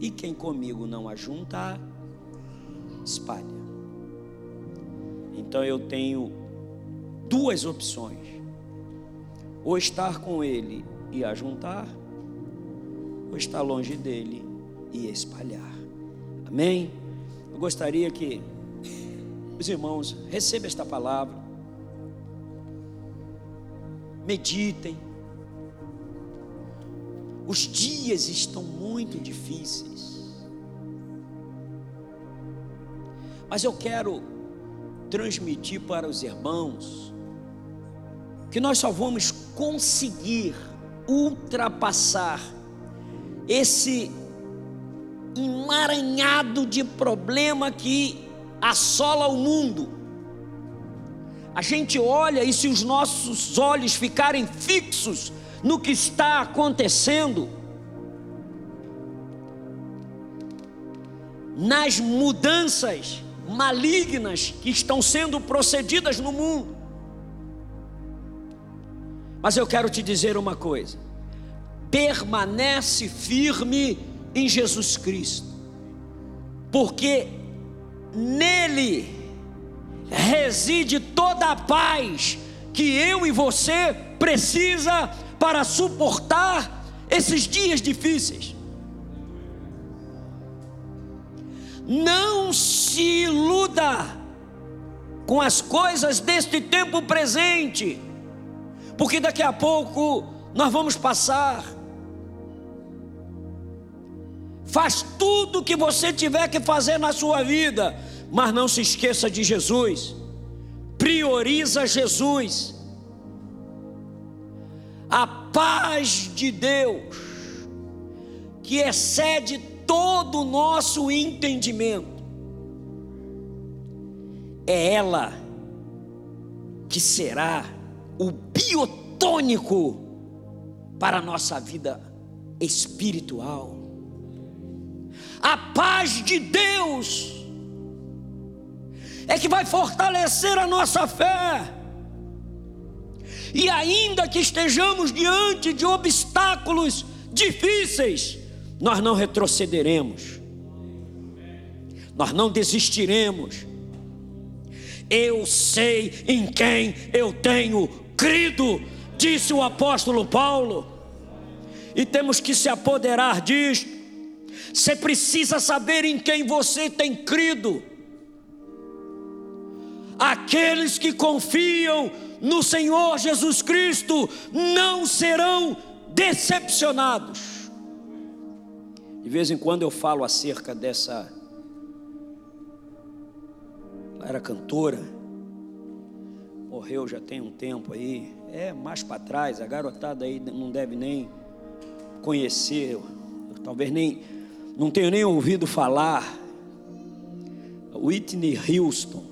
e quem comigo não ajunta, espalha. Então eu tenho duas opções: ou estar com Ele e ajuntar, ou estar longe dele e espalhar. Amém? Eu gostaria que os irmãos recebam esta palavra, meditem. Os dias estão muito difíceis. Mas eu quero transmitir para os irmãos que nós só vamos conseguir ultrapassar esse emaranhado de problema que assola o mundo. A gente olha e se os nossos olhos ficarem fixos no que está acontecendo, nas mudanças malignas que estão sendo procedidas no mundo. Mas eu quero te dizer uma coisa: permanece firme em Jesus Cristo, porque nele reside toda a paz que eu e você precisa para suportar esses dias difíceis. Não se iluda com as coisas deste tempo presente, porque daqui a pouco nós vamos passar. Faz tudo o que você tiver que fazer na sua vida, mas não se esqueça de Jesus. Prioriza Jesus. A paz de Deus, que excede todo o nosso entendimento. É ela que será o biotônico para a nossa vida espiritual. A paz de Deus é que vai fortalecer a nossa fé. E ainda que estejamos diante de obstáculos difíceis, nós não retrocederemos, nós não desistiremos. Eu sei em quem eu tenho crido, disse o apóstolo Paulo, e temos que se apoderar disto. Você precisa saber em quem você tem crido. Aqueles que confiam no Senhor Jesus Cristo não serão decepcionados. De vez em quando eu falo acerca dessa. Ela era cantora, morreu já tem um tempo aí. É mais para trás, a garotada aí não deve nem conhecer, talvez nem. Não tenho nem ouvido falar. Whitney Houston,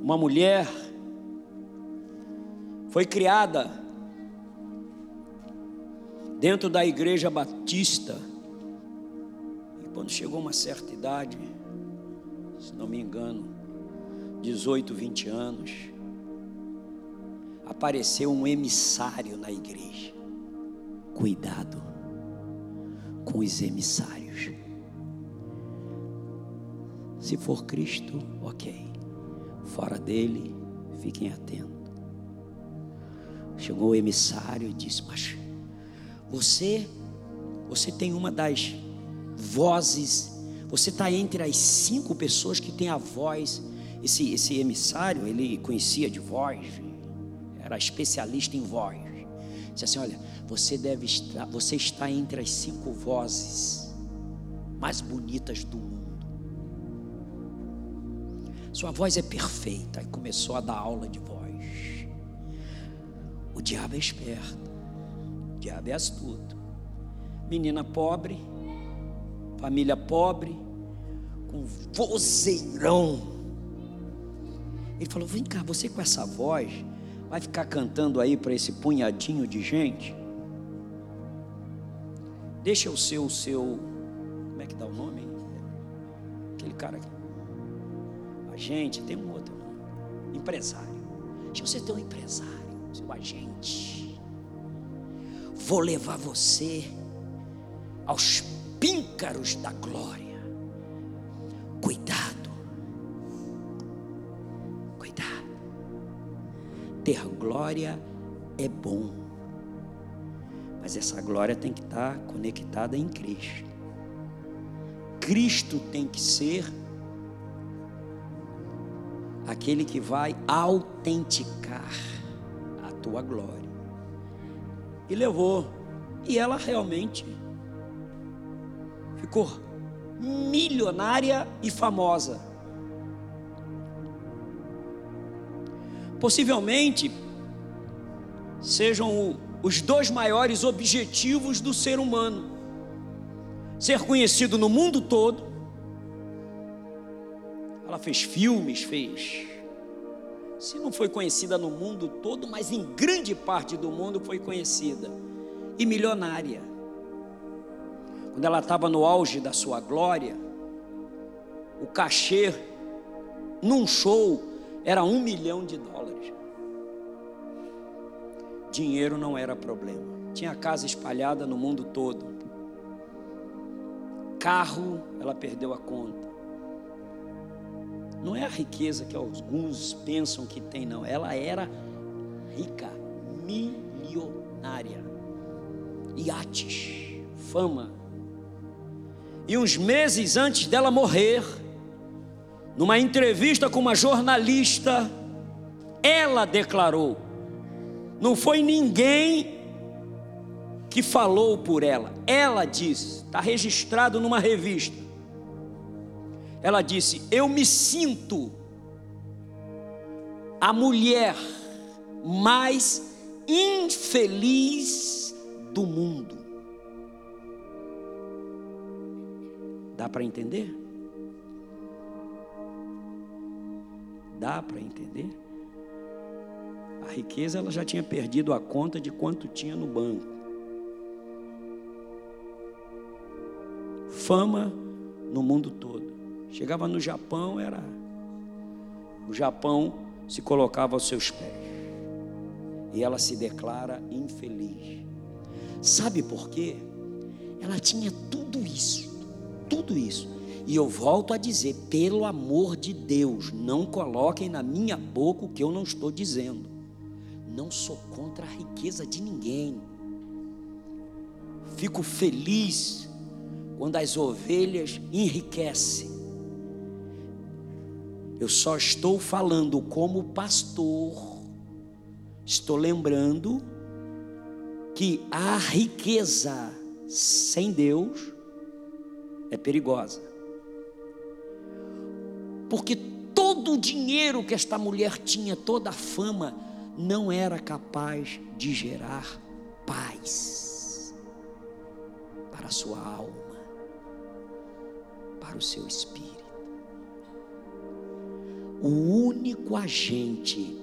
uma mulher, foi criada dentro da igreja batista. E quando chegou uma certa idade, se não me engano, 18, 20 anos, apareceu um emissário na igreja. Cuidado com os emissários. Se for Cristo, ok. Fora dele, fiquem atentos. Chegou o emissário e disse: Mas você, você tem uma das vozes, você está entre as cinco pessoas que tem a voz. Esse, esse emissário, ele conhecia de voz, era especialista em voz. Disse assim: Olha, você deve estar, você está entre as cinco vozes mais bonitas do mundo. Sua voz é perfeita. E começou a dar aula de voz. O diabo é esperto. Diabo é astuto. Menina pobre, família pobre, com vozeirão. Ele falou: Vem cá, você com essa voz vai ficar cantando aí para esse punhadinho de gente? Deixa o seu, o seu, como é que dá o nome? Aquele cara aqui. Agente, tem um outro. Empresário. Deixa você ter um empresário, seu agente vou levar você aos píncaros da glória. Cuidado, cuidado. Ter glória é bom, mas essa glória tem que estar conectada em Cristo. Cristo tem que ser aquele que vai autenticar a tua glória e levou. E ela realmente ficou milionária e famosa. Possivelmente sejam os dois maiores objetivos do ser humano: ser conhecido no mundo todo. Ela fez filmes, fez se não foi conhecida no mundo todo, mas em grande parte do mundo foi conhecida e milionária. Quando ela estava no auge da sua glória, o cachê num show era um milhão de dólares. Dinheiro não era problema. Tinha casa espalhada no mundo todo. Carro, ela perdeu a conta. Não é a riqueza que alguns pensam que tem, não. Ela era rica, milionária. Iates, fama. E uns meses antes dela morrer, numa entrevista com uma jornalista, ela declarou: não foi ninguém que falou por ela, ela disse, está registrado numa revista ela disse: Eu me sinto a mulher mais infeliz do mundo. Dá para entender? Dá para entender? A riqueza ela já tinha perdido a conta de quanto tinha no banco. Fama no mundo todo. Chegava no Japão, era. O Japão se colocava aos seus pés. E ela se declara infeliz. Sabe por quê? Ela tinha tudo isso, tudo isso. E eu volto a dizer, pelo amor de Deus, não coloquem na minha boca o que eu não estou dizendo. Não sou contra a riqueza de ninguém. Fico feliz quando as ovelhas enriquecem. Eu só estou falando como pastor, estou lembrando que a riqueza sem Deus é perigosa. Porque todo o dinheiro que esta mulher tinha, toda a fama, não era capaz de gerar paz para a sua alma, para o seu espírito. O único agente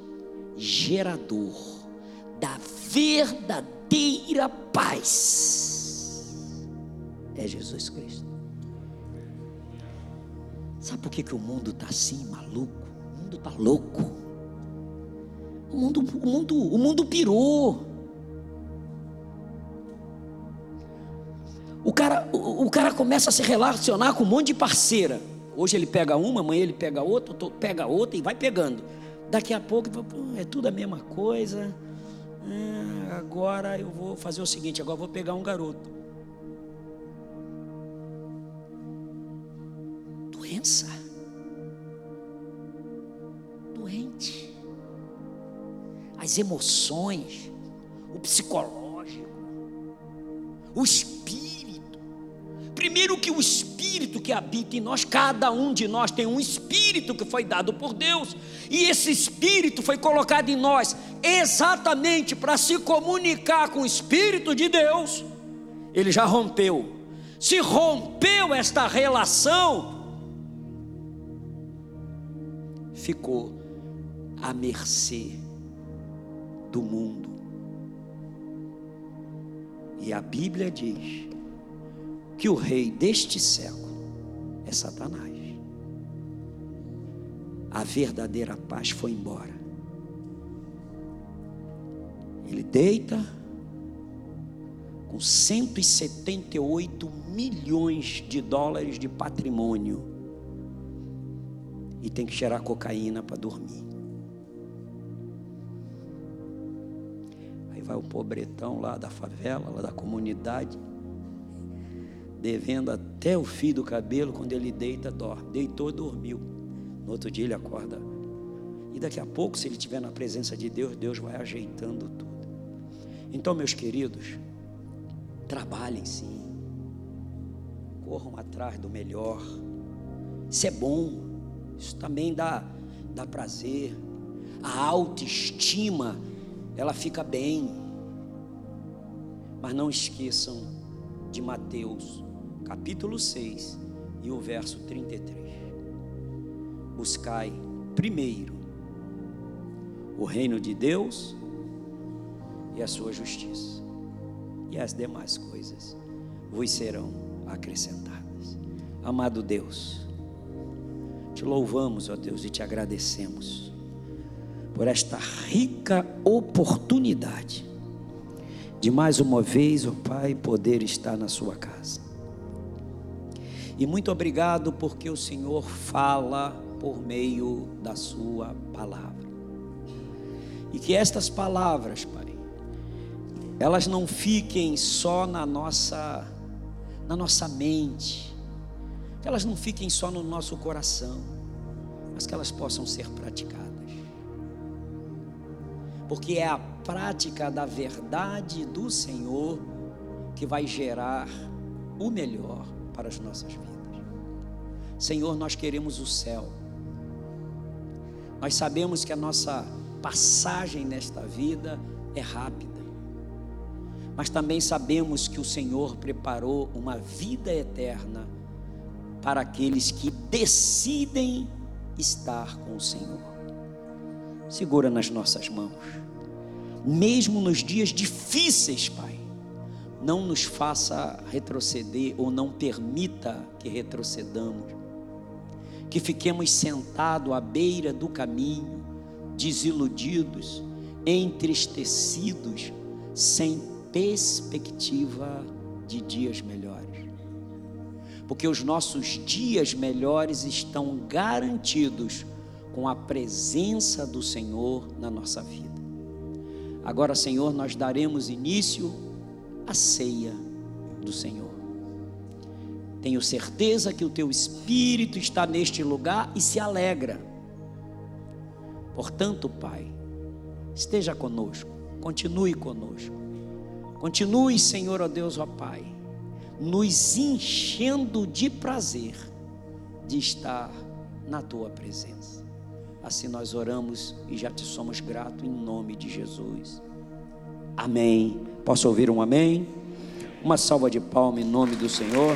gerador da verdadeira paz é Jesus Cristo. Sabe por que, que o mundo está assim, maluco? O mundo está louco. O mundo, o, mundo, o mundo pirou. O cara, o, o cara começa a se relacionar com um monte de parceira. Hoje ele pega uma, amanhã ele pega outra, pega outra e vai pegando. Daqui a pouco é tudo a mesma coisa. Ah, agora eu vou fazer o seguinte: agora eu vou pegar um garoto. Doença. Doente. As emoções, o psicológico, o espírito. Primeiro que o espírito que habita em nós, cada um de nós tem um espírito que foi dado por Deus, e esse espírito foi colocado em nós exatamente para se comunicar com o espírito de Deus. Ele já rompeu. Se rompeu esta relação, ficou à mercê do mundo. E a Bíblia diz que o rei deste século é Satanás. A verdadeira paz foi embora. Ele deita com 178 milhões de dólares de patrimônio e tem que cheirar cocaína para dormir. Aí vai o pobretão lá da favela, lá da comunidade, devendo até o fio do cabelo, quando ele deita, dorme. Deitou, dormiu. No outro dia ele acorda. E daqui a pouco, se ele estiver na presença de Deus, Deus vai ajeitando tudo. Então, meus queridos, trabalhem sim. Corram atrás do melhor. Isso é bom. Isso também dá, dá prazer. A autoestima, ela fica bem. Mas não esqueçam de Mateus, capítulo 6 e o verso 33. Buscai primeiro o reino de Deus e a sua justiça, e as demais coisas vos serão acrescentadas. Amado Deus, te louvamos, ó Deus, e te agradecemos por esta rica oportunidade de mais uma vez, ó Pai, poder estar na Sua casa. E muito obrigado porque o Senhor fala por meio da Sua palavra. E que estas palavras, Pai, elas não fiquem só na nossa na nossa mente, que elas não fiquem só no nosso coração, mas que elas possam ser praticadas. Porque é a prática da verdade do Senhor que vai gerar o melhor para as nossas vidas. Senhor, nós queremos o céu. Nós sabemos que a nossa passagem nesta vida é rápida. Mas também sabemos que o Senhor preparou uma vida eterna para aqueles que decidem estar com o Senhor. Segura nas nossas mãos, mesmo nos dias difíceis, Pai, não nos faça retroceder ou não permita que retrocedamos, que fiquemos sentados à beira do caminho, desiludidos, entristecidos, sem perspectiva de dias melhores porque os nossos dias melhores estão garantidos com a presença do Senhor na nossa vida. Agora, Senhor, nós daremos início à ceia do Senhor. Tenho certeza que o teu Espírito está neste lugar e se alegra. Portanto, Pai, esteja conosco, continue conosco. Continue, Senhor, ó Deus, ó Pai nos enchendo de prazer de estar na tua presença. Assim nós oramos e já te somos gratos em nome de Jesus. Amém. Posso ouvir um amém? Uma salva de palmas em nome do Senhor.